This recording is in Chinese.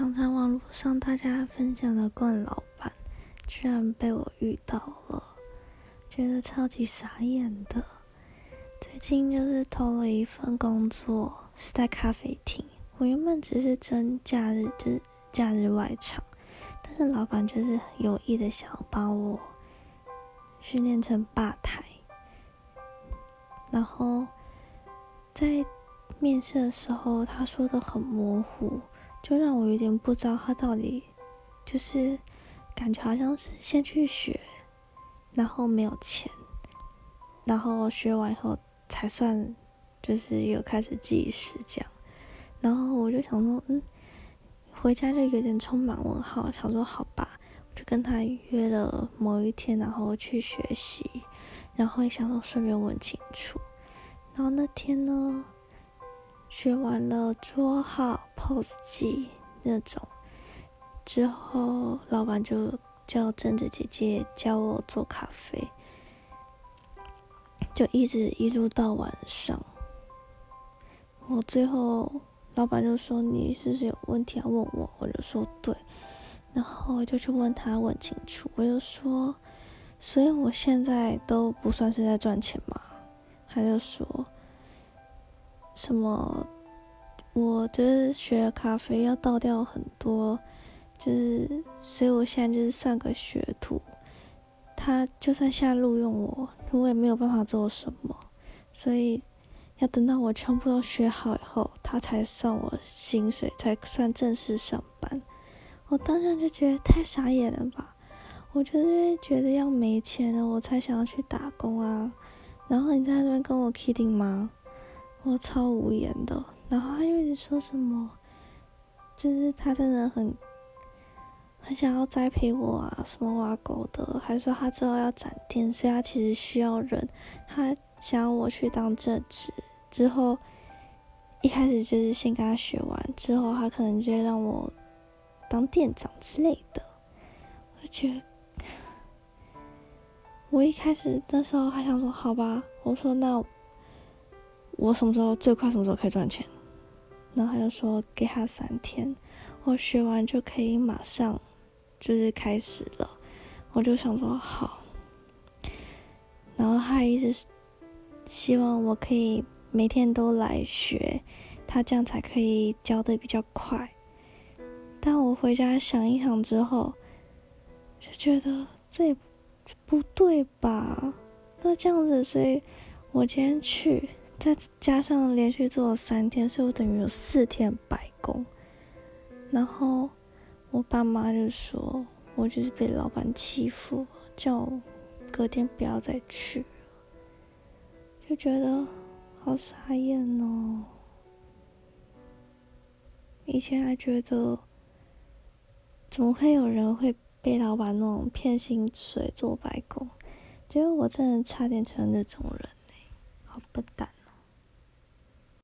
常常网络上大家分享的惯老板，居然被我遇到了，觉得超级傻眼的。最近就是投了一份工作，是在咖啡厅。我原本只是争假日，就是假日外场，但是老板就是有意的想把我训练成吧台，然后在面试的时候，他说的很模糊。就让我有点不知道他到底就是感觉好像是先去学，然后没有钱，然后学完以后才算就是有开始计时这样。然后我就想说，嗯，回家就有点充满问号，想说好吧，我就跟他约了某一天，然后去学习，然后也想说顺便问清楚。然后那天呢？学完了桌号、POS 机那种之后，老板就叫贞子姐姐教我做咖啡，就一直一路到晚上。我最后老板就说：“你是不是有问题要问我？”我就说：“对。”然后我就去问他问清楚，我就说：“所以我现在都不算是在赚钱嘛？”他就说。什么？我就是学咖啡要倒掉很多，就是所以我现在就是算个学徒。他就算现在录用我，我也没有办法做什么，所以要等到我全部都学好以后，他才算我薪水，才算正式上班。我当下就觉得太傻眼了吧！我就是觉得要没钱了，我才想要去打工啊。然后你在那边跟我 kidding 吗？我超无言的，然后他又一直说什么，就是他真的很很想要栽培我啊，什么挖狗的，还说他之后要展店，所以他其实需要人，他想要我去当正职，之后一开始就是先跟他学完，之后他可能就会让我当店长之类的，我觉得，我一开始那时候还想说好吧，我说那。我什么时候最快什么时候可以赚钱？然后他就说给他三天，我学完就可以马上就是开始了。我就想说好，然后他一直希望我可以每天都来学，他这样才可以教的比较快。但我回家想一想之后，就觉得这也不对吧？那这样子，所以我今天去。再加上连续做了三天，所以我等于有四天白工。然后我爸妈就说我就是被老板欺负，叫我隔天不要再去，就觉得好傻眼哦。以前还觉得怎么会有人会被老板那种骗薪水做白工，结果我真的差点成了那种人呢，好笨蛋。